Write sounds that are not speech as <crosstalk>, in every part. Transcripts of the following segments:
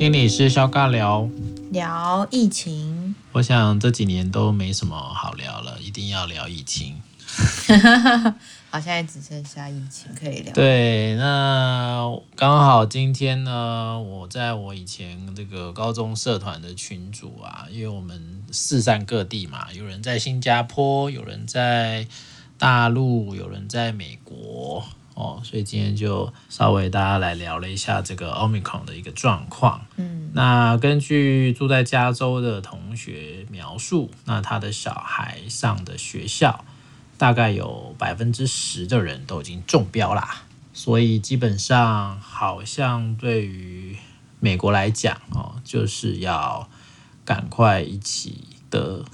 心理师肖尬聊，聊疫情。我想这几年都没什么好聊了，一定要聊疫情。<laughs> 好，现在只剩下疫情可以聊。对，那刚好今天呢，我在我以前这个高中社团的群组啊，因为我们四散各地嘛，有人在新加坡，有人在大陆，有人在美国。哦，所以今天就稍微大家来聊了一下这个 Omicron 的一个状况。嗯，那根据住在加州的同学描述，那他的小孩上的学校大概有百分之十的人都已经中标啦。所以基本上好像对于美国来讲哦，就是要赶快一起的。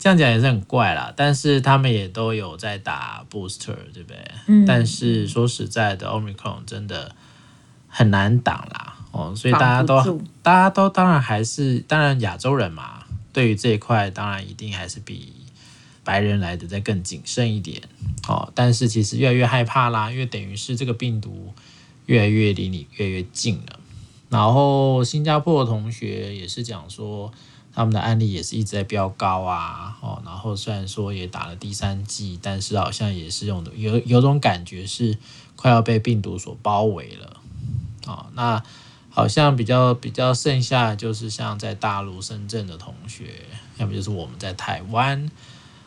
这样讲也是很怪啦，但是他们也都有在打 booster，对不对？嗯。但是说实在的，Omicron 真的很难挡啦，哦，所以大家都大家都当然还是当然亚洲人嘛，对于这一块当然一定还是比白人来的再更谨慎一点，哦。但是其实越来越害怕啦，因为等于是这个病毒越来越离你越来越近了。然后新加坡的同学也是讲说。他们的案例也是一直在飙高啊，哦，然后虽然说也打了第三剂，但是好像也是用的有有种感觉是快要被病毒所包围了，哦，那好像比较比较剩下就是像在大陆深圳的同学，要么就是我们在台湾，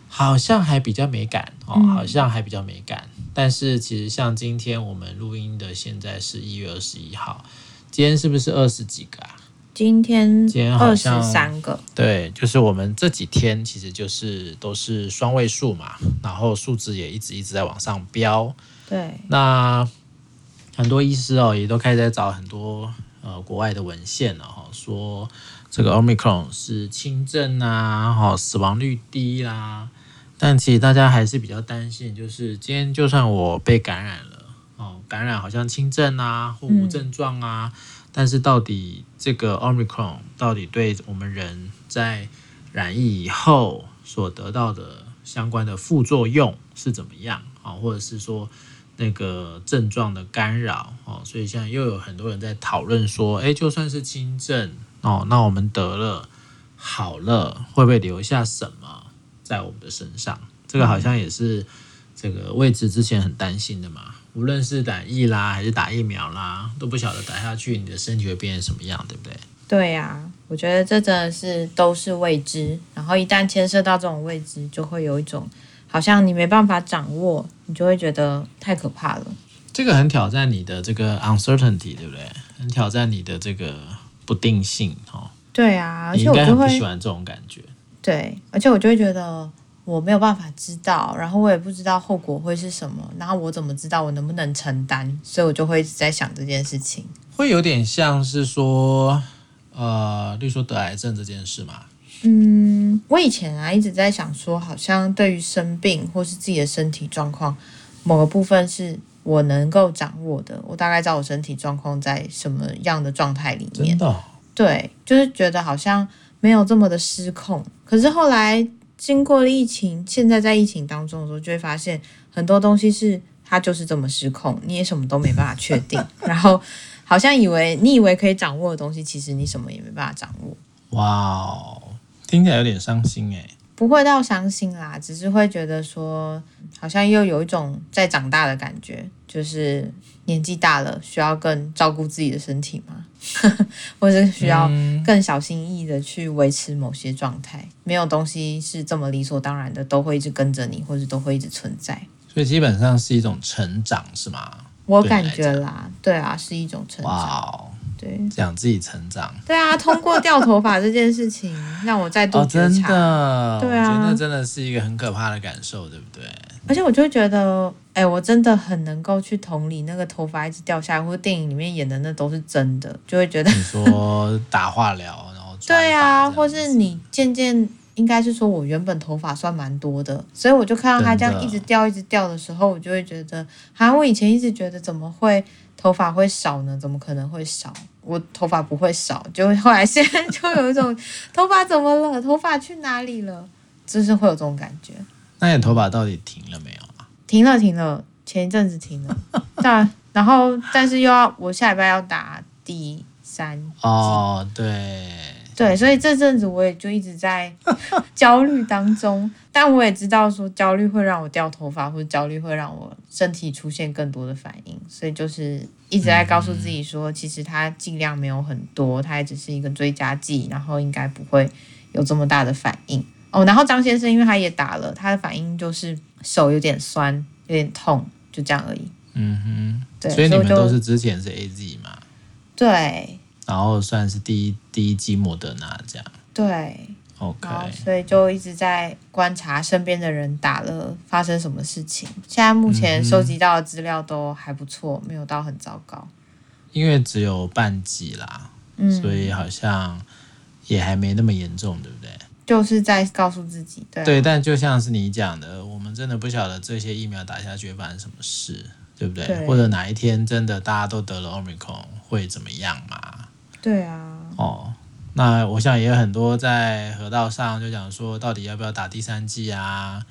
好像还比较没感哦，好像还比较没感，但是其实像今天我们录音的现在是一月二十一号，今天是不是二十几个啊？今天今天二十三个，对，就是我们这几天其实就是都是双位数嘛，然后数字也一直一直在往上飙。对，那很多医师哦也都开始在找很多呃国外的文献了哈，说这个 Omicron 是轻症啊，哈，死亡率低啦，但其实大家还是比较担心，就是今天就算我被感染了，哦，感染好像轻症啊或无症状啊。嗯但是到底这个 Omicron 到底对我们人在染疫以后所得到的相关的副作用是怎么样啊？或者是说那个症状的干扰哦？所以现在又有很多人在讨论说，诶，就算是轻症哦，那我们得了好了，会不会留下什么在我们的身上？这个好像也是这个位置之前很担心的嘛。无论是打疫啦，还是打疫苗啦，都不晓得打下去你的身体会变成什么样，对不对？对呀、啊，我觉得这真的是都是未知。然后一旦牵涉到这种未知，就会有一种好像你没办法掌握，你就会觉得太可怕了。这个很挑战你的这个 uncertainty，对不对？很挑战你的这个不定性，哦。对啊，而且我就会不喜欢这种感觉。对，而且我就会觉得。我没有办法知道，然后我也不知道后果会是什么，然后我怎么知道我能不能承担？所以我就会一直在想这件事情。会有点像是说，呃，例如说得癌症这件事嘛。嗯，我以前啊一直在想说，好像对于生病或是自己的身体状况，某个部分是我能够掌握的。我大概知道我身体状况在什么样的状态里面。真的？对，就是觉得好像没有这么的失控。可是后来。经过了疫情，现在在疫情当中的时候，就会发现很多东西是它就是这么失控，你也什么都没办法确定。<laughs> 然后好像以为你以为可以掌握的东西，其实你什么也没办法掌握。哇哦，听起来有点伤心哎。不会到伤心啦，只是会觉得说，好像又有一种在长大的感觉，就是年纪大了，需要更照顾自己的身体嘛。<laughs> 或者是需要更小心翼翼的去维持某些状态，嗯，没有东西是这么理所当然的，都会一直跟着你，或者都会一直存在。所以基本上是一种成长，是吗？我感觉啦，对啊，是一种成长。哇，对，讲自己成长。对啊，通过掉头发这件事情，<laughs> 让我再度觉察。哦，真的，对啊，我觉得那真的是一个很可怕的感受，对不对？而且我就觉得。哎、欸，我真的很能够去同理那个头发一直掉下来，或者电影里面演的那都是真的，就会觉得你说 <laughs> 打化疗，然后对啊，或是你渐渐应该是说，我原本头发算蛮多的，所以我就看到它这样一直掉一直掉的时候，我就会觉得，啊，我以前一直觉得怎么会头发会少呢？怎么可能会少？我头发不会少，就后来现在就有一种头发怎么了？头发去哪里了？就是会有这种感觉。那你头发到底停了没有啊？停了停了，前一阵子停了，但然后但是又要我下礼拜要打第三。哦，对。对，所以这阵子我也就一直在 <laughs> 焦虑当中，但我也知道说焦虑会让我掉头发，或者焦虑会让我身体出现更多的反应，所以就是一直在告诉自己说，其实它剂量没有很多，它也只是一个追加剂，然后应该不会有这么大的反应哦。然后张先生因为他也打了，他的反应就是手有点酸，有点痛，就这样而已。嗯哼，对，所以你们都是之前是 AZ 嘛？对。然后算是第一第一剂莫德纳这样，对，OK，所以就一直在观察身边的人打了发生什么事情。现在目前收集到的资料都还不错，没有到很糟糕。因为只有半剂啦，嗯，所以好像也还没那么严重，对不对？就是在告诉自己，对，对，但就像是你讲的，我们真的不晓得这些疫苗打下去会发生什么事，对不对？对，或者哪一天真的大家都得了 Omicron 会怎么样嘛？对啊，哦，那我想也有很多在河道上就讲说，到底要不要打第三剂啊？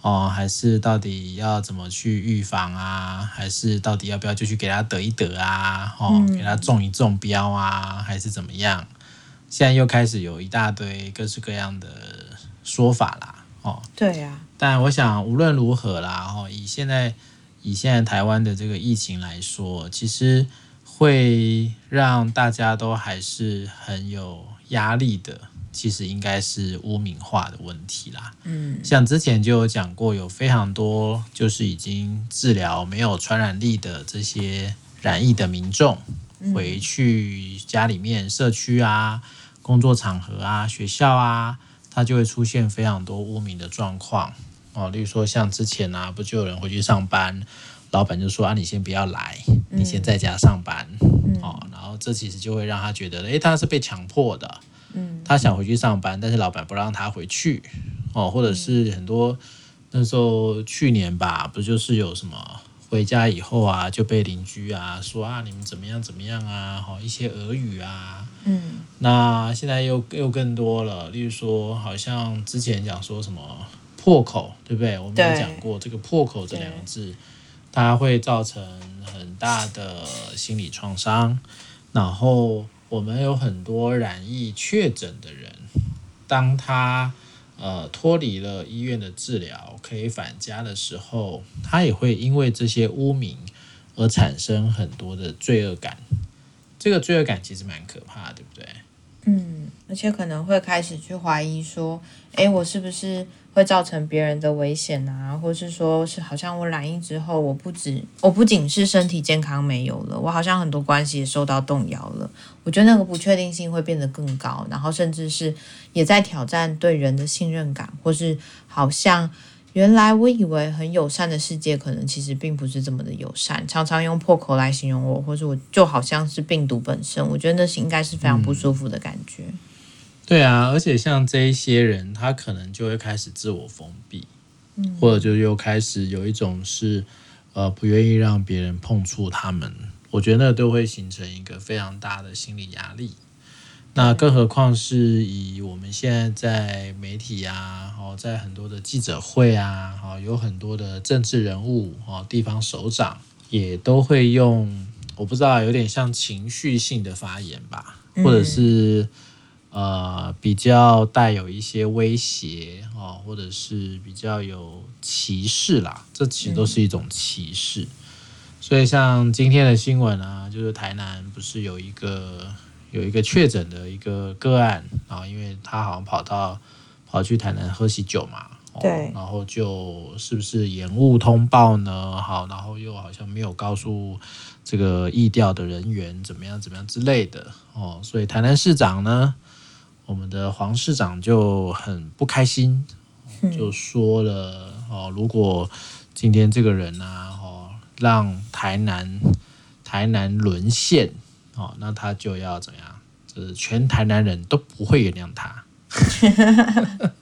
哦，还是到底要怎么去预防啊？还是到底要不要就去给他得一得啊？哦，给他中一中标啊？还是怎么样？现在又开始有一大堆各式各样的说法啦。哦，对呀。但我想无论如何啦，哦，以现在以现在台湾的这个疫情来说，其实。会让大家都还是很有压力的，其实应该是污名化的问题啦。嗯，像之前就有讲过，有非常多就是已经治疗没有传染力的这些染疫的民众，回去家里面、社区啊、工作场合啊、学校啊，他就会出现非常多污名的状况哦。例如说，像之前啊，不就有人回去上班？老板就说：“啊，你先不要来，你先在家上班。嗯”哦，然后这其实就会让他觉得，诶，他是被强迫的。嗯，他想回去上班，但是老板不让他回去。哦，或者是很多那时候去年吧，不就是有什么回家以后啊，就被邻居啊说啊，你们怎么样怎么样啊？好，一些俄语啊。嗯，那现在又又更多了，例如说，好像之前讲说什么破口，对不对？我们有讲过这个破口这两个字。它会造成很大的心理创伤，然后我们有很多染疫确诊的人，当他呃脱离了医院的治疗，可以返家的时候，他也会因为这些污名而产生很多的罪恶感。这个罪恶感其实蛮可怕的，对不对？嗯，而且可能会开始去怀疑说，诶，我是不是？会造成别人的危险啊，或是说是好像我染疫之后，我不止我不仅是身体健康没有了，我好像很多关系也受到动摇了。我觉得那个不确定性会变得更高，然后甚至是也在挑战对人的信任感，或是好像原来我以为很友善的世界，可能其实并不是这么的友善。常常用破口来形容我，或是我就好像是病毒本身，我觉得那是应该是非常不舒服的感觉。嗯对啊，而且像这一些人，他可能就会开始自我封闭，嗯，或者就又开始有一种是，呃，不愿意让别人碰触他们。我觉得那都会形成一个非常大的心理压力。那更何况是以我们现在在媒体啊，哦，在很多的记者会啊，哦，有很多的政治人物哦，地方首长也都会用，我不知道，有点像情绪性的发言吧，或者是。呃，比较带有一些威胁哦，或者是比较有歧视啦，这其实都是一种歧视。嗯。所以像今天的新闻啊，就是台南不是有一个有一个确诊的一个个案啊，因为他好像跑到跑去台南喝喜酒嘛，对，然后就是不是延误通报呢？好，然后又好像没有告诉这个疫调的人员怎么样怎么样之类的哦，所以台南市长呢？我们的黄市长就很不开心，就说了哦，如果今天这个人啊，哦，让台南台南沦陷哦，那他就要怎么样？就是全台南人都不会原谅他。<laughs>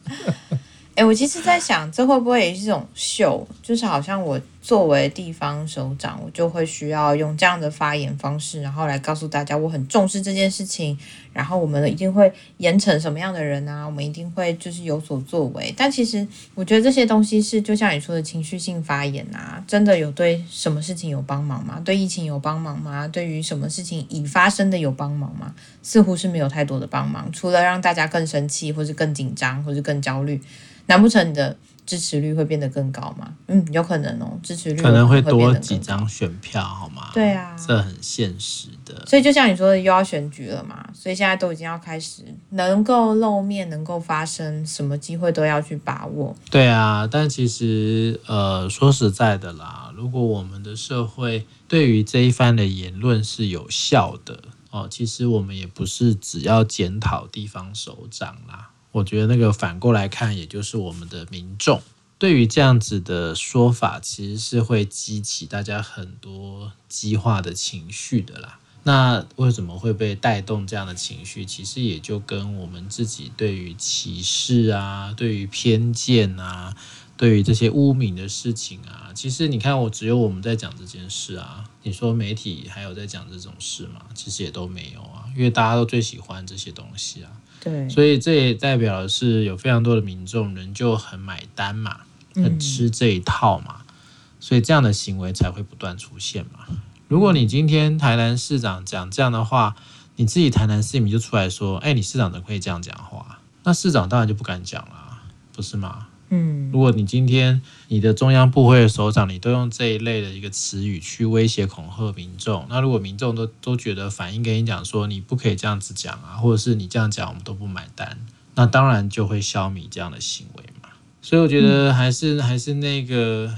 哎、欸，我其实在想，这会不会也是一种秀？就是好像我作为地方首长，我就会需要用这样的发言方式，然后来告诉大家我很重视这件事情，然后我们一定会严惩什么样的人啊，我们一定会就是有所作为。但其实我觉得这些东西是就像你说的情绪性发言啊，真的有对什么事情有帮忙吗？对疫情有帮忙吗？对于什么事情已发生的有帮忙吗？似乎是没有太多的帮忙，除了让大家更生气，或是更紧张，或是更焦虑。难不成你的支持率会变得更高吗？嗯，有可能哦，支持率可能会多几张选票，好吗？对啊，这很现实的。所以就像你说的，又要选举了嘛，所以现在都已经要开始，能够露面，能够发声，什么机会都要去把握。对啊，但其实呃，说实在的啦，如果我们的社会对于这一番的言论是有效的哦，其实我们也不是只要检讨地方首长啦。我觉得那个反过来看，也就是我们的民众对于这样子的说法，其实是会激起大家很多激化的情绪的啦。那为什么会被带动这样的情绪？其实也就跟我们自己对于歧视啊、对于偏见啊、对于这些污名的事情啊，其实你看，我只有我们在讲这件事啊。你说媒体还有在讲这种事吗？其实也都没有啊，因为大家都最喜欢这些东西啊。对，所以这也代表的是有非常多的民众人就很买单嘛，很吃这一套嘛，嗯、所以这样的行为才会不断出现嘛。如果你今天台南市长讲这样的话，你自己台南市民就出来说：“哎，你市长怎么可以这样讲话？”那市长当然就不敢讲了，不是吗？嗯，如果你今天你的中央部会的首长，你都用这一类的一个词语去威胁恐吓民众，那如果民众都都觉得反应跟你讲说你不可以这样子讲啊，或者是你这样讲我们都不买单，那当然就会消弭这样的行为嘛。所以我觉得还是、嗯、还是那个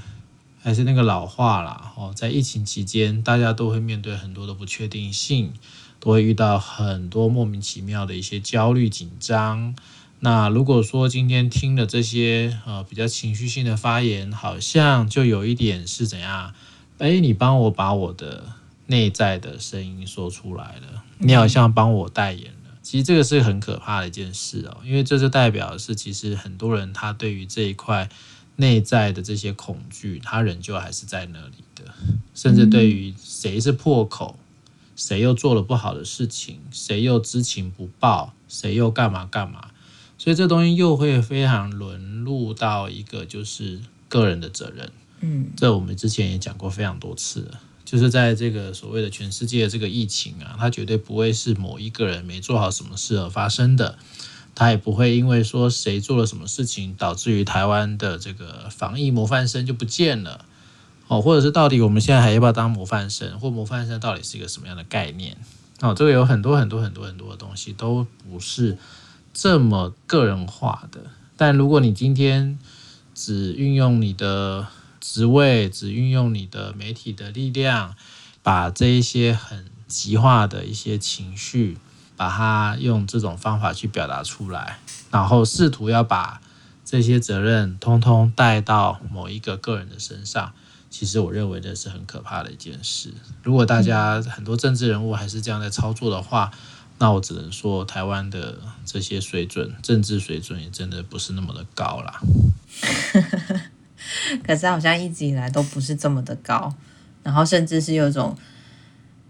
还是那个老话啦，哦，在疫情期间，大家都会面对很多的不确定性，都会遇到很多莫名其妙的一些焦虑紧张。那如果说今天听了这些呃比较情绪性的发言，好像就有一点是怎样？哎，你帮我把我的内在的声音说出来了，你好像帮我代言了。其实这个是很可怕的一件事哦，因为这就代表是其实很多人他对于这一块内在的这些恐惧，他仍旧还是在那里的，甚至对于谁是破口，谁又做了不好的事情，谁又知情不报，谁又干嘛干嘛。所以这东西又会非常沦入到一个就是个人的责任，嗯，这我们之前也讲过非常多次了，就是在这个所谓的全世界的这个疫情啊，它绝对不会是某一个人没做好什么事而发生的，它也不会因为说谁做了什么事情导致于台湾的这个防疫模范生就不见了，哦，或者是到底我们现在还要不要当模范生，或模范生到底是一个什么样的概念？哦，这个有很多很多很多很多的东西都不是。这么个人化的，但如果你今天只运用你的职位，只运用你的媒体的力量，把这一些很极化的一些情绪，把它用这种方法去表达出来，然后试图要把这些责任通通带到某一个个人的身上，其实我认为这是很可怕的一件事。如果大家很多政治人物还是这样在操作的话，那我只能说，台湾的这些水准，政治水准也真的不是那么的高啦。<laughs> 可是好像一直以来都不是这么的高，然后甚至是有种，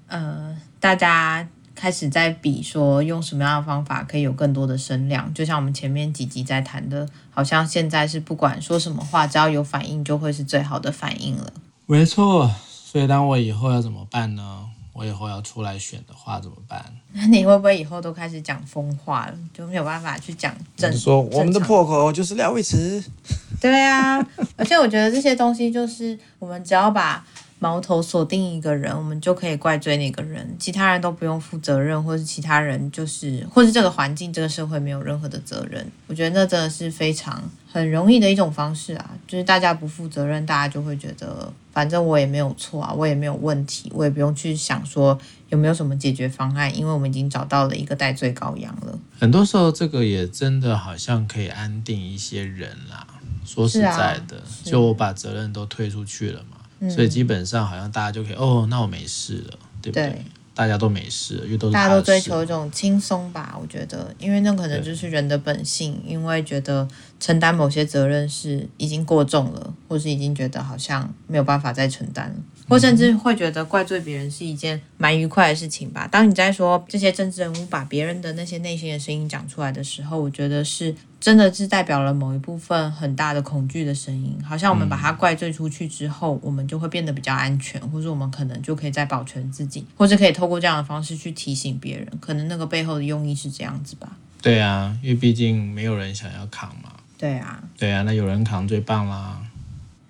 呃，大家开始在比说用什么样的方法可以有更多的声量，就像我们前面几集在谈的，好像现在是不管说什么话，只要有反应就会是最好的反应了。没错，所以当我以后要怎么办呢？我以后要出来选的话怎么办？那 <laughs> 你会不会以后都开始讲疯话了，就没有办法去讲正？你说我们的破口就是廖威慈。<laughs> 对啊，而且我觉得这些东西就是我们只要把矛头锁定一个人，我们就可以怪罪那个人，其他人都不用负责任，或是其他人就是，或是这个环境、这个社会没有任何的责任。我觉得那真的是非常很容易的一种方式啊，就是大家不负责任，大家就会觉得。反正我也没有错啊，我也没有问题，我也不用去想说有没有什么解决方案，因为我们已经找到了一个代罪羔羊了。很多时候，这个也真的好像可以安定一些人啦。说实在的，啊、就我把责任都推出去了嘛，嗯、所以基本上好像大家就可以哦，那我没事了，对不对？对大家都没事，因为都是大家都追求一种轻松吧，我觉得，因为那可能就是人的本性，因为觉得承担某些责任是已经过重了，或是已经觉得好像没有办法再承担了。或甚至会觉得怪罪别人是一件蛮愉快的事情吧。当你在说这些政治人物把别人的那些内心的声音讲出来的时候，我觉得是真的是代表了某一部分很大的恐惧的声音。好像我们把它怪罪出去之后，我们就会变得比较安全，或者我们可能就可以再保全自己，或者可以透过这样的方式去提醒别人。可能那个背后的用意是这样子吧。对啊，因为毕竟没有人想要扛嘛。对啊，对啊，那有人扛最棒啦。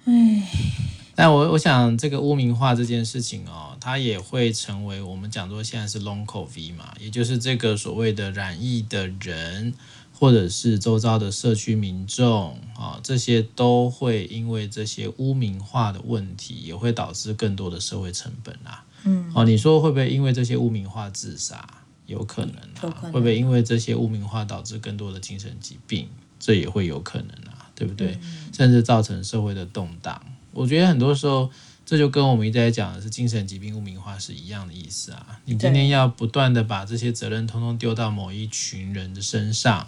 唉。但我我想这个污名化这件事情哦，它也会成为我们讲说现在是 Long COVID 嘛，也就是这个所谓的染疫的人，或者是周遭的社区民众啊，这些都会因为这些污名化的问题，也会导致更多的社会成本啊。嗯，哦，你说会不会因为这些污名化自杀？有可能啊。会不会因为这些污名化导致更多的精神疾病？这也会有可能啊，对不对？甚至造成社会的动荡。我觉得很多时候，这就跟我们一直在讲的是精神疾病污名化是一样的意思啊。你今天要不断的把这些责任通通丢到某一群人的身上，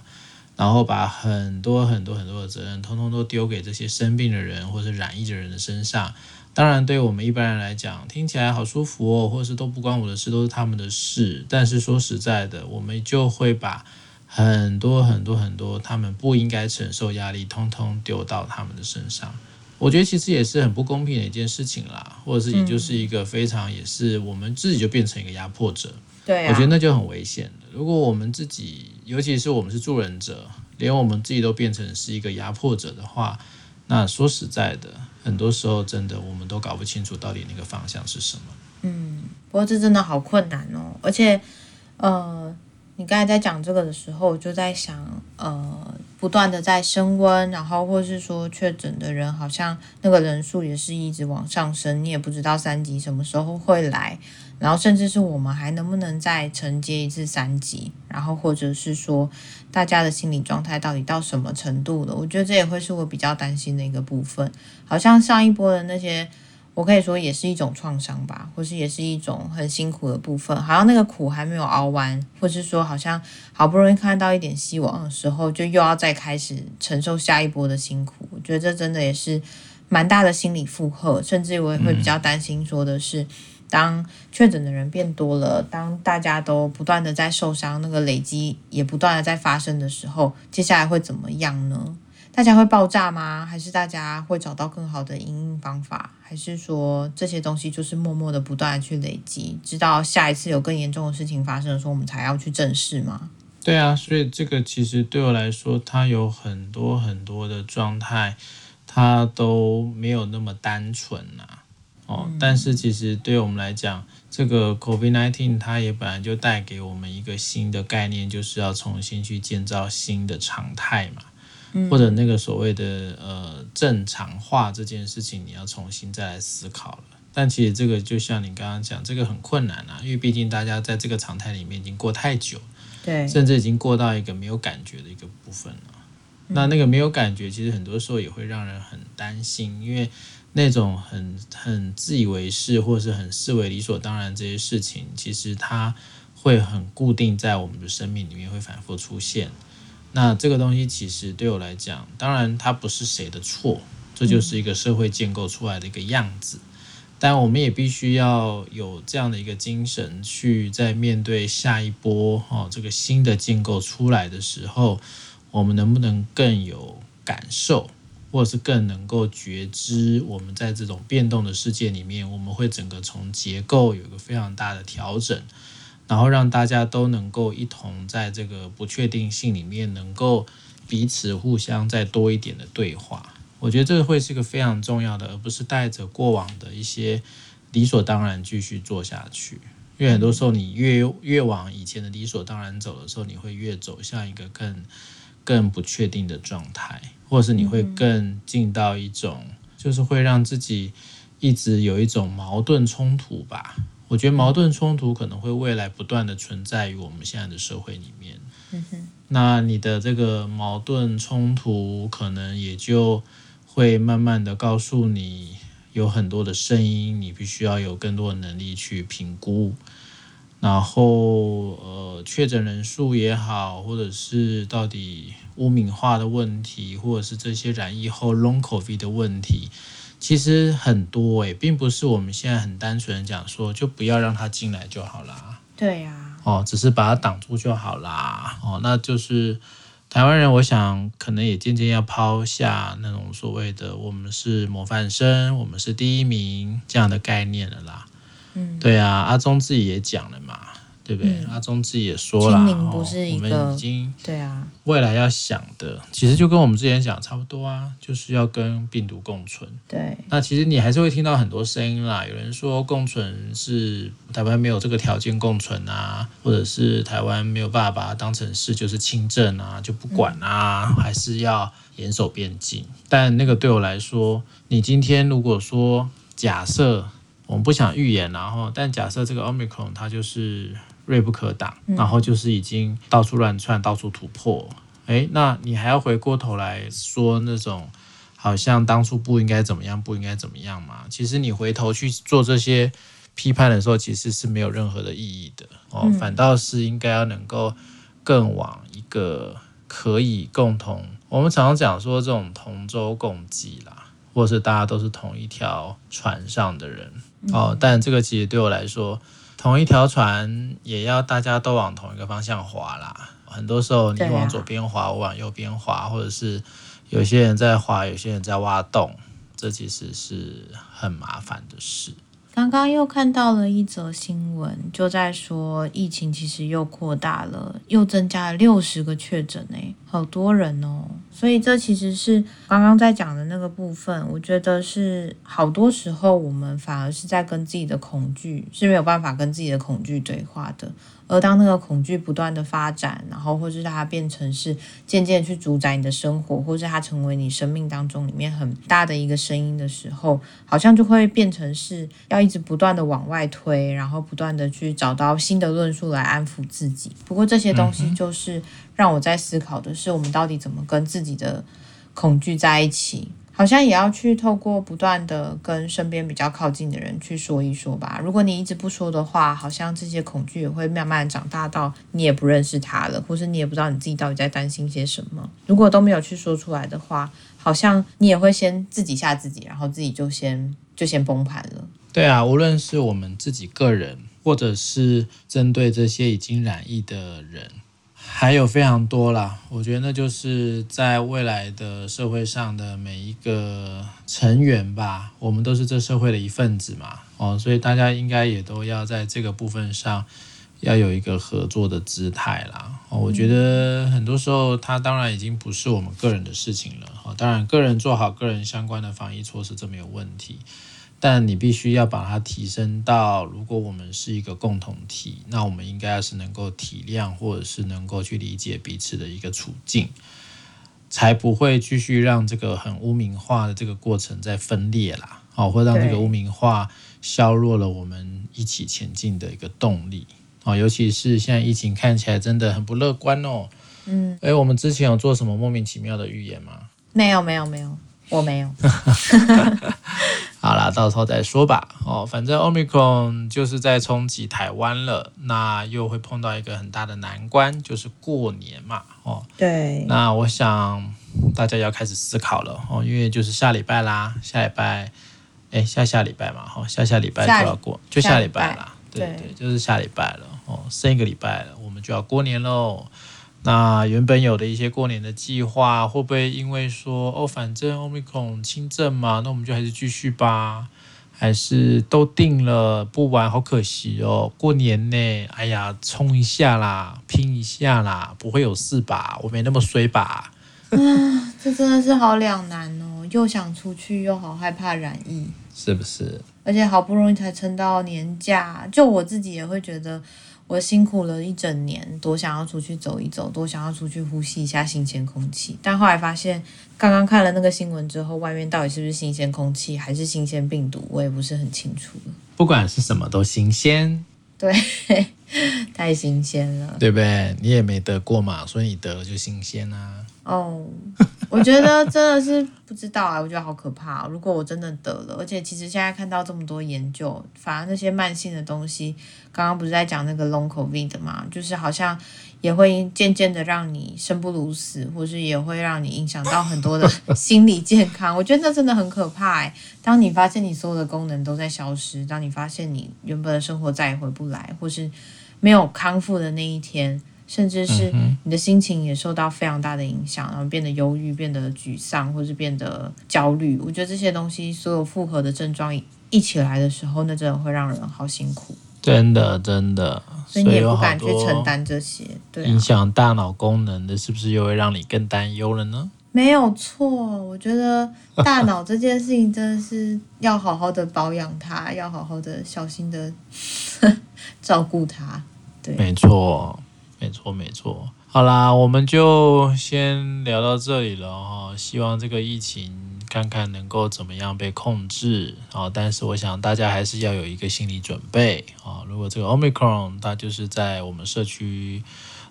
然后把很多很多很多的责任通通都丢给这些生病的人或者染疫的人的身上。当然，对我们一般人来讲，听起来好舒服哦，或者是都不关我的事，都是他们的事。但是说实在的，我们就会把很多很多很多他们不应该承受压力，通通丢到他们的身上。我觉得其实也是很不公平的一件事情啦，或者是也就是一个非常也是我们自己就变成一个压迫者，对、啊，我觉得那就很危险的。如果我们自己，尤其是我们是助人者，连我们自己都变成是一个压迫者的话，那说实在的，很多时候真的我们都搞不清楚到底那个方向是什么。嗯，不过这真的好困难哦，而且，呃。你刚才在讲这个的时候，我就在想，呃，不断的在升温，然后或是说确诊的人好像那个人数也是一直往上升，你也不知道三级什么时候会来，然后甚至是我们还能不能再承接一次三级，然后或者是说大家的心理状态到底到什么程度了？我觉得这也会是我比较担心的一个部分，好像上一波的那些。我可以说也是一种创伤吧，或是也是一种很辛苦的部分，好像那个苦还没有熬完，或是说好像好不容易看到一点希望的时候，就又要再开始承受下一波的辛苦。我觉得这真的也是蛮大的心理负荷，甚至我也会比较担心，说的是，当确诊的人变多了，当大家都不断的在受伤，那个累积也不断的在发生的时候，接下来会怎么样呢？大家会爆炸吗？还是大家会找到更好的应用方法？还是说这些东西就是默默的不断的去累积，直到下一次有更严重的事情发生的时候，我们才要去正视吗？对啊，所以这个其实对我来说，它有很多很多的状态，它都没有那么单纯呐、啊。哦、嗯，但是其实对我们来讲，这个 COVID-19 它也本来就带给我们一个新的概念，就是要重新去建造新的常态嘛。或者那个所谓的呃正常化这件事情，你要重新再来思考了。但其实这个就像你刚刚讲，这个很困难啊，因为毕竟大家在这个常态里面已经过太久，对，甚至已经过到一个没有感觉的一个部分了。那那个没有感觉，其实很多时候也会让人很担心，因为那种很很自以为是或者是很视为理所当然这些事情，其实它会很固定在我们的生命里面，会反复出现。那这个东西其实对我来讲，当然它不是谁的错，这就是一个社会建构出来的一个样子。但我们也必须要有这样的一个精神，去在面对下一波哦这个新的建构出来的时候，我们能不能更有感受，或者是更能够觉知，我们在这种变动的世界里面，我们会整个从结构有一个非常大的调整。然后让大家都能够一同在这个不确定性里面，能够彼此互相再多一点的对话。我觉得这个会是一个非常重要的，而不是带着过往的一些理所当然继续做下去。因为很多时候，你越越往以前的理所当然走的时候，你会越走向一个更更不确定的状态，或者是你会更进到一种，就是会让自己一直有一种矛盾冲突吧。我觉得矛盾冲突可能会未来不断的存在于我们现在的社会里面。嗯哼，那你的这个矛盾冲突可能也就会慢慢的告诉你，有很多的声音，你必须要有更多的能力去评估。然后呃，确诊人数也好，或者是到底污名化的问题，或者是这些染疫后 Long COVID 的问题，其实很多诶、欸，并不是我们现在很单纯的讲说，就不要让他进来就好啦。对呀、啊，哦，只是把它挡住就好啦。哦，那就是台湾人，我想可能也渐渐要抛下那种所谓的我们是模范生，我们是第一名这样的概念了啦。嗯，对啊，阿中自己也讲了嘛，对不对？嗯、阿中自己也说了，不是一个、哦、我们已经对啊，未来要想的，其实就跟我们之前讲差不多啊，就是要跟病毒共存。对，那其实你还是会听到很多声音啦，有人说共存是台湾没有这个条件共存啊，或者是台湾没有办法把它当成是就是轻症啊，就不管啊，嗯、还是要严守边境。但那个对我来说，你今天如果说假设。我们不想预言，然后，但假设这个 Omicron 它就是锐不可挡，然后就是已经到处乱窜、到处突破，诶，那你还要回过头来说那种好像当初不应该怎么样、不应该怎么样嘛？其实你回头去做这些批判的时候，其实是没有任何的意义的。哦，反倒是应该要能够更往一个可以共同，我们常常讲说这种同舟共济啦。或是大家都是同一条船上的人。哦，但这个其实对我来说，同一条船也要大家都往同一个方向划啦。很多时候你往左边划，我往右边划，或者是有些人在划，有些人在挖洞，这其实是很麻烦的事。刚刚又看到了一则新闻，就在说疫情其实又扩大了，又增加了六十个确诊，诶，好多人哦。所以这其实是刚刚在讲的那个部分，我觉得是好多时候我们反而是在跟自己的恐惧是没有办法跟自己的恐惧对话的。而当那个恐惧不断的发展，然后或是它变成是渐渐去主宰你的生活，或是它成为你生命当中里面很大的一个声音的时候，好像就会变成是要一直不断的往外推，然后不断的去找到新的论述来安抚自己。不过这些东西就是让我在思考的是，我们到底怎么跟自己的恐惧在一起。好像也要去透过不断的跟身边比较靠近的人去说一说吧。如果你一直不说的话，好像这些恐惧也会慢慢长大到你也不认识他了，或是你也不知道你自己到底在担心些什么。如果都没有去说出来的话，好像你也会先自己吓自己，然后自己就先就先崩盘了。对啊，无论是我们自己个人，或者是针对这些已经染疫的人。还有非常多啦，我觉得那就是在未来的社会上的每一个成员吧，我们都是这社会的一份子嘛，哦，所以大家应该也都要在这个部分上要有一个合作的姿态啦。我觉得很多时候它当然已经不是我们个人的事情了，哦，当然个人做好个人相关的防疫措施，这没有问题。但你必须要把它提升到，如果我们是一个共同体，那我们应该是能够体谅，或者是能够去理解彼此的一个处境，才不会继续让这个很污名化的这个过程在分裂啦，哦，会让这个污名化削弱了我们一起前进的一个动力，哦，尤其是现在疫情看起来真的很不乐观哦，嗯，诶，我们之前有做什么莫名其妙的预言吗？没有，没有，没有，我没有。<laughs> 好啦，到时候再说吧。哦，反正 Omicron 就是在冲击台湾了，那又会碰到一个很大的难关，就是过年嘛。哦，对。那我想大家要开始思考了哦，因为就是下礼拜啦，下礼拜，哎，下下礼拜嘛，哈，下下礼拜就要过，就下礼拜啦。对对，就是下礼拜了。哦，剩一个礼拜了，我们就要过年喽。那原本有的一些过年的计划，会不会因为说哦，反正 Omicron 轻症嘛，那我们就还是继续吧？还是都定了不玩，好可惜哦。过年呢，哎呀，冲一下啦，拼一下啦，不会有事吧？我没那么衰吧？啊，这真的是好两难哦，又想出去，又好害怕染疫，是不是？而且好不容易才撑到年假，就我自己也会觉得。我辛苦了一整年，多想要出去走一走，多想要出去呼吸一下新鲜空气。但后来发现，刚刚看了那个新闻之后，外面到底是不是新鲜空气，还是新鲜病毒，我也不是很清楚。不管是什么都新鲜，对，<laughs> 太新鲜了，对不对？你也没得过嘛，所以你得了就新鲜啊。哦，我觉得真的是不知道啊，<laughs> 我觉得好可怕哦。如果我真的得了，而且其实现在看到这么多研究，反而那些慢性的东西，刚刚不是在讲那个 Long COVID 嘛，就是好像也会渐渐的让你生不如死，或是也会让你影响到很多的 <laughs> 心理健康。我觉得那真的很可怕哎。当你发现你所有的功能都在消失，当你发现你原本的生活再也回不来，或是没有康复的那一天。甚至是你的心情也受到非常大的影响，然后变得忧郁、变得沮丧，或是变得焦虑。我觉得这些东西所有复合的症状一起来的时候，那真的会让人好辛苦。真的，真的。所以你也不敢去承担这些，对啊。影响大脑功能的，是不是又会让你更担忧了呢？没有错，我觉得大脑这件事情真的是要好好的保养它，要好好的小心的 <laughs> 照顾它。对，没错。没错，没错。好啦，我们就先聊到这里了哈。希望这个疫情看看能够怎么样被控制啊。但是我想大家还是要有一个心理准备啊。如果这个 Omicron 它就是在我们社区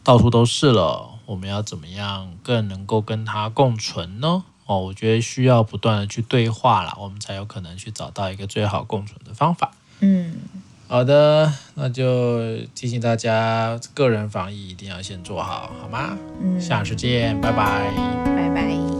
到处都是了，我们要怎么样更能够跟它共存呢？哦，我觉得需要不断的去对话啦，我们才有可能去找到一个最好共存的方法。嗯。好的，那就提醒大家，个人防疫一定要先做好，好吗？嗯，下次见，拜拜，拜拜。